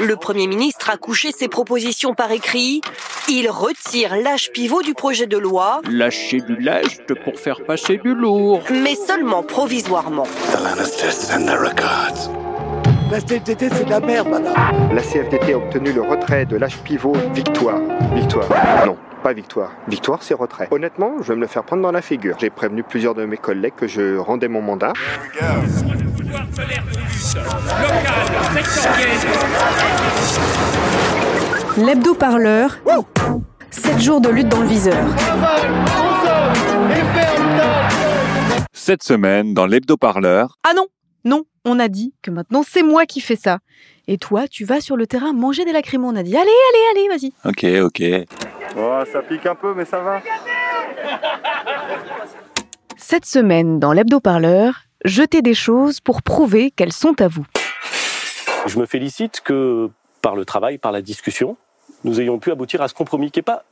Le Premier ministre a couché ses propositions par écrit. Il retire l'âge pivot du projet de loi. Lâcher du lest pour faire passer du lourd. Mais seulement provisoirement. La CFDT, c'est de la merde, madame. La CFDT a obtenu le retrait de l'âge pivot Victoire. Victoire. Non, pas Victoire. Victoire, c'est retrait. Honnêtement, je vais me le faire prendre dans la figure. J'ai prévenu plusieurs de mes collègues que je rendais mon mandat. L'hebdo-parleur. 7 jours de lutte dans le viseur. Cette semaine, dans l'hebdo-parleur. Ah non, non, on a dit que maintenant c'est moi qui fais ça. Et toi, tu vas sur le terrain manger des lacrymos. On a dit allez, allez, allez, vas-y. Ok, ok. Oh, ça pique un peu, mais ça va. Cette semaine, dans l'hebdo-parleur, jetez des choses pour prouver qu'elles sont à vous. Je me félicite que par le travail, par la discussion, nous ayons pu aboutir à ce compromis qui n'est pas,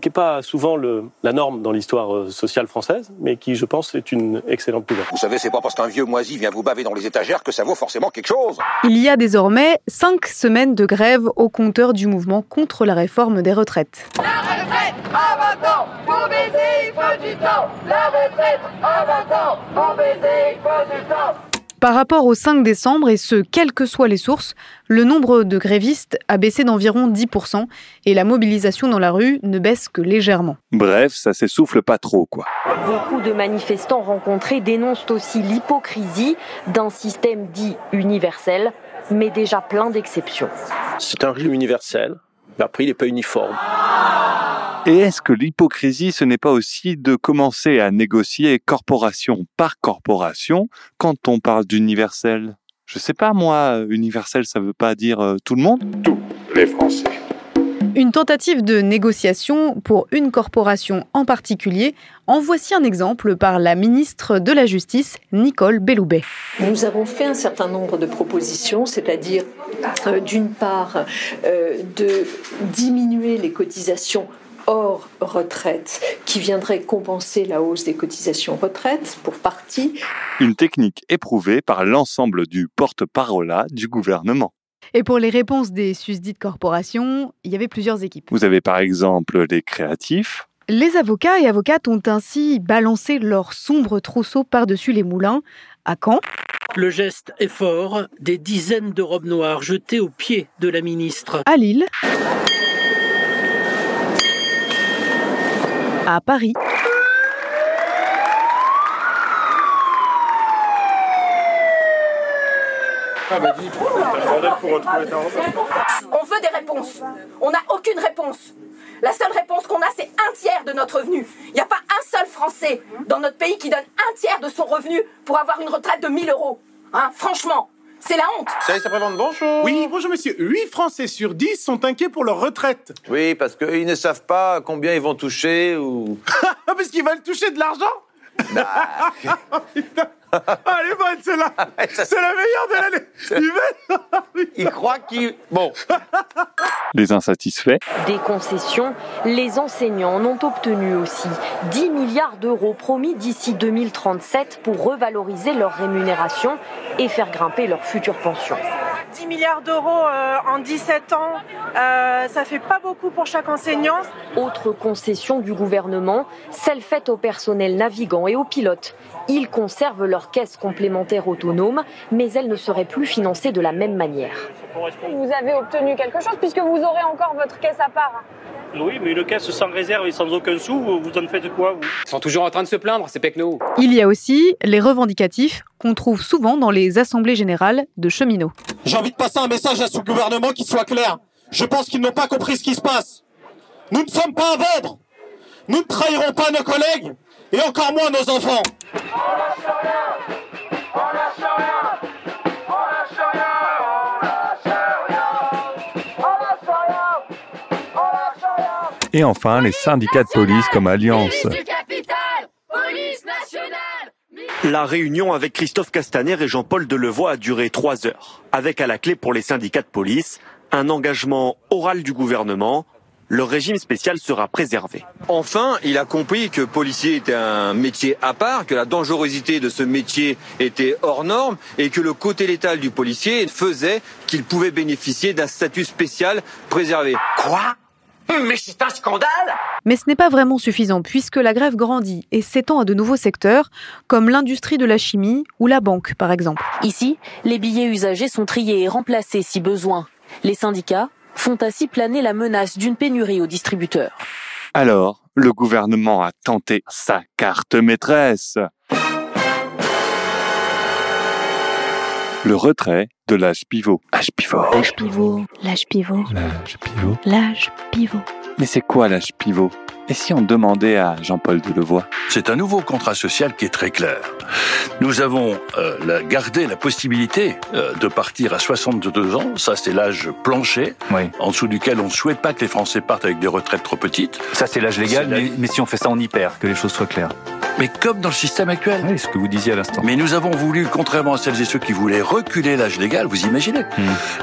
qui est pas souvent le, la norme dans l'histoire euh, sociale française, mais qui, je pense, est une excellente nouvelle. Vous savez, c'est pas parce qu'un vieux moisi vient vous baver dans les étagères que ça vaut forcément quelque chose. Il y a désormais cinq semaines de grève au compteur du mouvement contre la réforme des retraites. La retraite à 20 ans, pour baiser, il faut du temps. La retraite à 20 ans, pour baiser, il faut du temps. Par rapport au 5 décembre, et ce, quelles que soient les sources, le nombre de grévistes a baissé d'environ 10% et la mobilisation dans la rue ne baisse que légèrement. Bref, ça s'essouffle pas trop, quoi. Beaucoup de manifestants rencontrés dénoncent aussi l'hypocrisie d'un système dit universel, mais déjà plein d'exceptions. C'est un régime universel, mais après, il n'est pas uniforme. Et est-ce que l'hypocrisie, ce n'est pas aussi de commencer à négocier corporation par corporation quand on parle d'universel? Je sais pas, moi, universel, ça veut pas dire euh, tout le monde? Tous les Français. Une tentative de négociation pour une corporation en particulier. En voici un exemple par la ministre de la Justice, Nicole Belloubet. Nous avons fait un certain nombre de propositions, c'est-à-dire euh, d'une part euh, de diminuer les cotisations hors retraite qui viendrait compenser la hausse des cotisations retraite pour partie. Une technique éprouvée par l'ensemble du porte-parole du gouvernement. Et pour les réponses des susdites corporations, il y avait plusieurs équipes. Vous avez par exemple les créatifs, Les avocats et avocates ont ainsi balancé leur sombre trousseau par-dessus les moulins. À Caen, Le geste est fort, des dizaines de robes noires jetées aux pieds de la ministre. à Lille, à Paris, On veut des réponses. On n'a aucune réponse. La seule réponse qu'on a, c'est un tiers de notre revenu. Il n'y a pas un seul Français dans notre pays qui donne un tiers de son revenu pour avoir une retraite de 1000 euros. Hein, franchement, c'est la honte. Ça, ça présente bonjour. Oui, bonjour monsieur. 8 Français sur 10 sont inquiets pour leur retraite. Oui, parce qu'ils ne savent pas combien ils vont toucher ou. Ah, parce qu'ils veulent toucher de l'argent? Elle est bonne celle-là C'est la meilleure de l'année Ils croient qu'ils. Bon. les insatisfaits, Des concessions, les enseignants en ont obtenu aussi 10 milliards d'euros promis d'ici 2037 pour revaloriser leur rémunération et faire grimper leur future pension. 10 milliards d'euros euh, en 17 ans, euh, ça fait pas beaucoup pour chaque enseignant. Autre concession du gouvernement, celle faite au personnel navigant et aux pilotes. Ils conservent leur caisse complémentaire autonome, mais elle ne serait plus financée de la même manière. Vous avez obtenu quelque chose puisque vous aurez encore votre caisse à part. Oui, mais une caisse sans réserve et sans aucun sou, vous en faites quoi, vous? Ils sont toujours en train de se plaindre, ces pecnos. il y a aussi les revendicatifs qu'on trouve souvent dans les assemblées générales de cheminots. J'ai envie de passer un message à ce gouvernement qui soit clair. Je pense qu'ils n'ont pas compris ce qui se passe. Nous ne sommes pas à vendre. Nous ne trahirons pas nos collègues et encore moins nos enfants. Et enfin les syndicats de police comme Alliance. La réunion avec Christophe Castaner et Jean-Paul Delevoye a duré trois heures, avec à la clé pour les syndicats de police un engagement oral du gouvernement, le régime spécial sera préservé. Enfin, il a compris que policier était un métier à part, que la dangerosité de ce métier était hors norme et que le côté létal du policier faisait qu'il pouvait bénéficier d'un statut spécial préservé. Quoi? mais c'est un scandale Mais ce n'est pas vraiment suffisant puisque la grève grandit et s'étend à de nouveaux secteurs comme l'industrie de la chimie ou la banque par exemple. Ici, les billets usagés sont triés et remplacés si besoin. Les syndicats font ainsi planer la menace d'une pénurie aux distributeurs. Alors, le gouvernement a tenté sa carte maîtresse. Le retrait de l'âge pivot. Âge pivot. L'âge pivot, l'âge pivot, L'âge pivot. l'âge pivot. Mais c'est quoi l'âge pivot? Et si on demandait à Jean-Paul Delevoye? C'est un nouveau contrat social qui est très clair. Nous avons euh, gardé la possibilité euh, de partir à 62 ans, ça c'est l'âge plancher, en dessous duquel on ne souhaite pas que les Français partent avec des retraites trop petites. Ça, c'est l'âge légal, mais, mais si on fait ça en hyper, que les choses soient claires. Mais comme dans le système actuel. Oui, ce que vous disiez à l'instant. Mais nous avons voulu, contrairement à celles et ceux qui voulaient reculer l'âge légal, vous imaginez,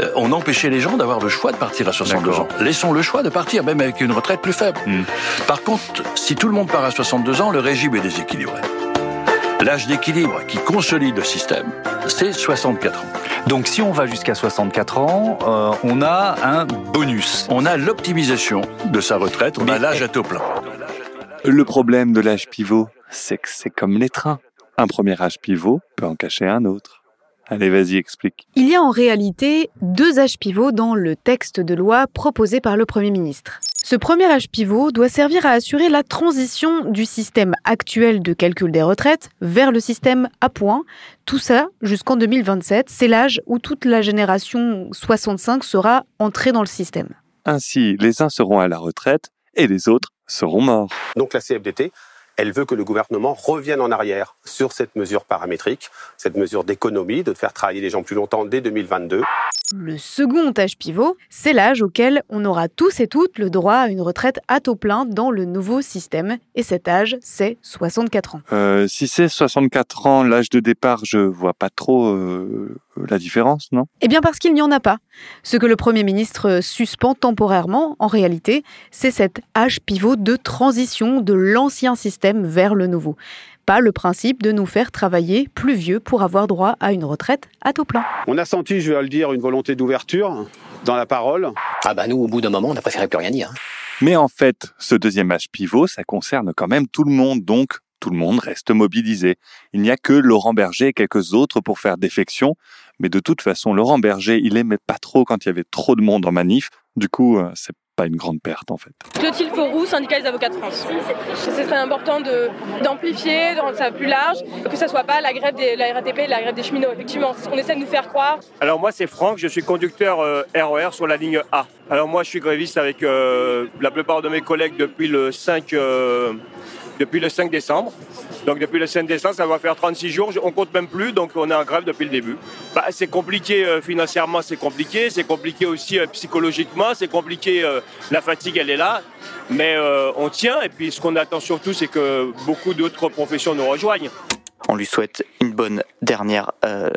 euh, on empêchait les gens d'avoir le choix de partir à 62 ans. Laissons le choix de partir, même avec une retraite plus faible. Par contre, si tout le monde part à 62 ans, le régime est déséquilibré. L'âge d'équilibre qui consolide le système, c'est 64 ans. Donc si on va jusqu'à 64 ans, euh, on a un bonus. On a l'optimisation de sa retraite, on a l'âge à taux plein. Le problème de l'âge pivot, c'est que c'est comme les trains. Un premier âge pivot peut en cacher un autre. Allez, vas-y, explique. Il y a en réalité deux âges pivots dans le texte de loi proposé par le Premier ministre. Ce premier âge pivot doit servir à assurer la transition du système actuel de calcul des retraites vers le système à points. Tout ça jusqu'en 2027. C'est l'âge où toute la génération 65 sera entrée dans le système. Ainsi, les uns seront à la retraite et les autres seront morts. Donc la CFDT, elle veut que le gouvernement revienne en arrière sur cette mesure paramétrique, cette mesure d'économie, de faire travailler les gens plus longtemps dès 2022. Le second âge pivot, c'est l'âge auquel on aura tous et toutes le droit à une retraite à taux plein dans le nouveau système. Et cet âge, c'est 64 ans. Euh, si c'est 64 ans, l'âge de départ, je vois pas trop euh, la différence, non? Eh bien parce qu'il n'y en a pas. Ce que le Premier ministre suspend temporairement, en réalité, c'est cet âge pivot de transition de l'ancien système vers le nouveau. Pas le principe de nous faire travailler plus vieux pour avoir droit à une retraite à taux plein. On a senti, je vais le dire, une volonté d'ouverture dans la parole. Ah bah nous, au bout d'un moment, on a préféré plus rien dire. Mais en fait, ce deuxième âge pivot, ça concerne quand même tout le monde, donc tout le monde reste mobilisé. Il n'y a que Laurent Berger et quelques autres pour faire défection, mais de toute façon, Laurent Berger, il aimait pas trop quand il y avait trop de monde en manif, du coup, euh, c'est pas une grande perte en fait. Clotilde Fauroux, syndicat des avocats de France. C'est très important de- d'amplifier, de, rendre ça plus large, que ça soit pas la grève de la RATP et la grève des cheminots. Effectivement, c'est ce qu'on essaie de nous faire croire. Alors moi c'est Franck, je suis conducteur euh, RER sur la ligne A. Alors moi je suis gréviste avec euh, la plupart de mes collègues depuis le 5 euh, depuis le 5 décembre. Donc depuis le 5 décembre, ça va faire 36 jours, on compte même plus, donc on est en grève depuis le début. Bah, c'est compliqué euh, financièrement, c'est compliqué, c'est compliqué aussi euh, psychologiquement, c'est compliqué, euh, la fatigue elle est là, mais on tient et puis ce qu'on attend surtout c'est que beaucoup d'autres professions nous rejoignent. On lui souhaite une bonne dernière, euh,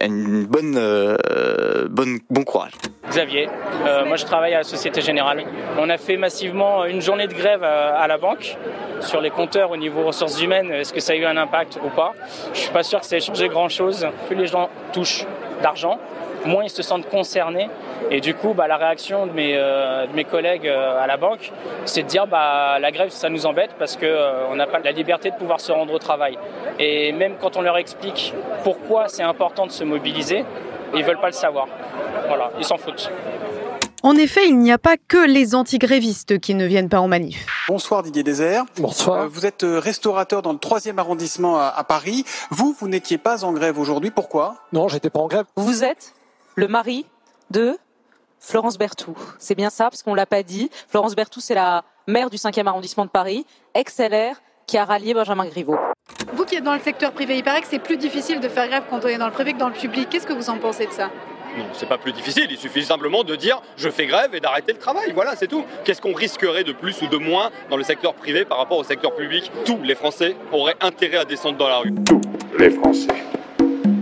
bonne, euh, bonne, bon courage. Xavier, euh, moi je travaille à la Société Générale. On a fait massivement une journée de grève à, la banque sur les compteurs au niveau ressources humaines. Est-ce que ça a eu un impact ou pas? Je suis pas sûr que ça ait changé grand-chose. Plus les gens touchent d'argent, moins ils se sentent concernés. Et du coup, bah, la réaction de mes, euh, de mes collègues euh, à la banque, c'est de dire bah, la grève, ça nous embête parce qu'on on n'a pas la liberté de pouvoir se rendre au travail. Et même quand on leur explique pourquoi c'est important de se mobiliser, ils veulent pas le savoir. Voilà, ils s'en foutent. En effet, il n'y a pas que les antigrévistes qui ne viennent pas en manif. Bonsoir Didier Désert. Bonsoir. vous êtes euh, restaurateur dans le troisième arrondissement à, à Paris. Vous, vous n'étiez pas en grève aujourd'hui. Pourquoi? Non, j'étais pas en grève. Vous êtes? Le mari de Florence Berthoud. C'est bien ça, parce qu'on l'a pas dit. Florence Berthoud, c'est la maire du 5e arrondissement de Paris, ex-LR, qui a rallié Benjamin Griveaux. Vous qui êtes dans le secteur privé, il paraît que c'est plus difficile de faire grève quand on est dans le privé que dans le public. Qu'est-ce que vous en pensez de ça? Non, c'est pas plus difficile, il suffit simplement de dire je fais grève et d'arrêter le travail, voilà, c'est tout. Qu'est-ce qu'on risquerait de plus ou de moins dans le secteur privé par rapport au secteur public? Tous les Français auraient intérêt à descendre dans la rue. Tous les Français.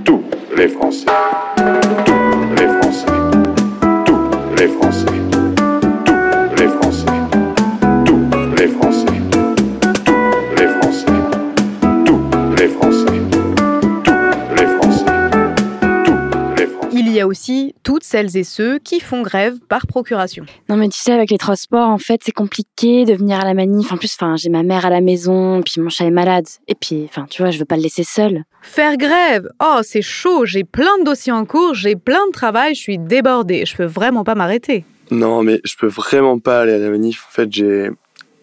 Tous les Français. Tous les Français. Tous les Français. Tous les Français. Toutes celles et ceux qui font grève par procuration. Non mais tu sais, avec les transports, en fait, c'est compliqué de venir à la manif. En plus, enfin, j'ai ma mère à la maison, puis mon chat est malade. Et puis, enfin, tu vois, je veux pas le laisser seul. Faire grève? Oh, c'est chaud, j'ai plein de dossiers en cours, j'ai plein de travail, je suis débordée, je peux vraiment pas m'arrêter. Non, mais je peux vraiment pas aller à la manif. En fait, j'ai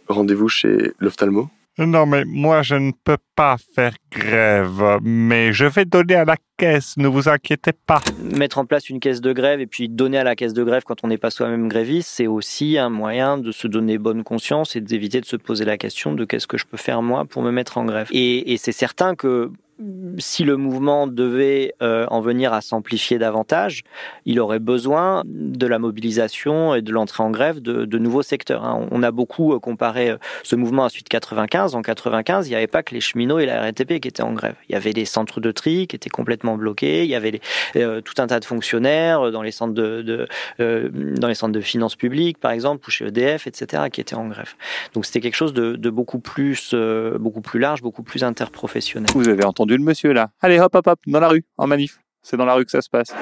rendez-vous chez l'ophtalmo. Non, mais moi, je ne peux pas faire grève, mais je vais donner à la caisse, ne vous inquiétez pas. Mettre en place une caisse de grève et puis donner à la caisse de grève quand on n'est pas soi-même gréviste, c'est aussi un moyen de se donner bonne conscience et d'éviter de se poser la question de qu'est-ce que je peux faire moi pour me mettre en grève. Et, et c'est certain que si le mouvement devait euh, en venir à s'amplifier davantage, il aurait besoin de la mobilisation et de l'entrée en grève de, de nouveaux secteurs. Hein. On a beaucoup euh, comparé euh, ce mouvement à suite 95. En 95, il n'y avait pas que les cheminots et la RATP qui étaient en grève. Il y avait les centres de tri qui étaient complètement bloqués. Il y avait tout un tas de fonctionnaires dans les centres de, de dans les centres de finances publiques, par exemple, ou chez EDF, etc., qui étaient en grève. Donc c'était quelque chose de, de beaucoup plus, beaucoup plus large, beaucoup plus interprofessionnel. Vous avez entendu le monsieur là. Allez, hop, hop, hop, dans la rue, en manif. C'est dans la rue que ça se passe.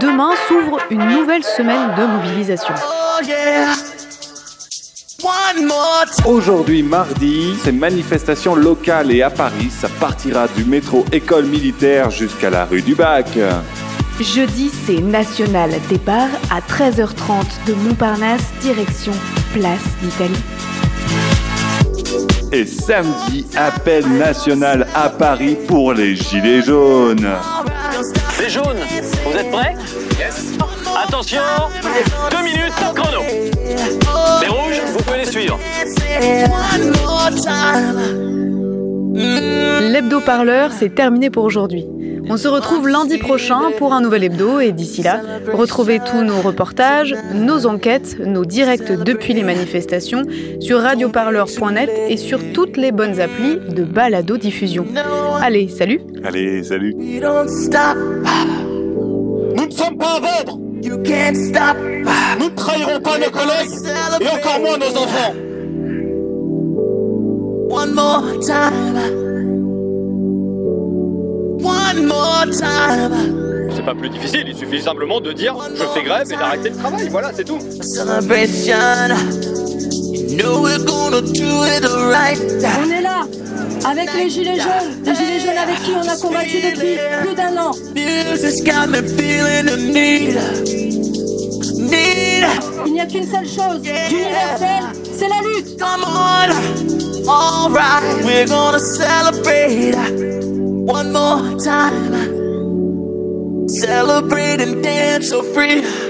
Demain s'ouvre une nouvelle semaine de mobilisation. Aujourd'hui, mardi, c'est manifestation locale et à Paris, ça partira du métro École Militaire jusqu'à la rue du Bac. Jeudi, c'est national. Départ à 13h30 de Montparnasse, direction Place d'Italie. Et samedi, appel national à Paris pour les Gilets jaunes. Les jaunes, vous êtes prêts? Yes. Attention, deux minutes, chrono. Les rouges, vous pouvez les suivre. L'hebdo-parleur, c'est terminé pour aujourd'hui. On se retrouve lundi prochain pour un nouvel hebdo et d'ici là, retrouvez tous nos reportages, nos enquêtes, nos directs depuis les manifestations sur radioparleur.net et sur toutes les bonnes applis de balado diffusion. Allez, salut. Allez, salut. Nous ne sommes pas à vendre Nous ne trahirons pas nos collègues et encore moins nos enfants. One more time. One more time. C'est pas plus difficile, il suffit simplement de dire je fais grève et d'arrêter le travail, voilà, c'est tout. Celebration. You know we're gonna do it right. On est là avec les gilets jaunes, les gilets jaunes avec qui on a combattu depuis plus d'un an. Il n'y a qu'une seule chose, universelle, c'est la lutte. One more time. Celebrate and dance so free.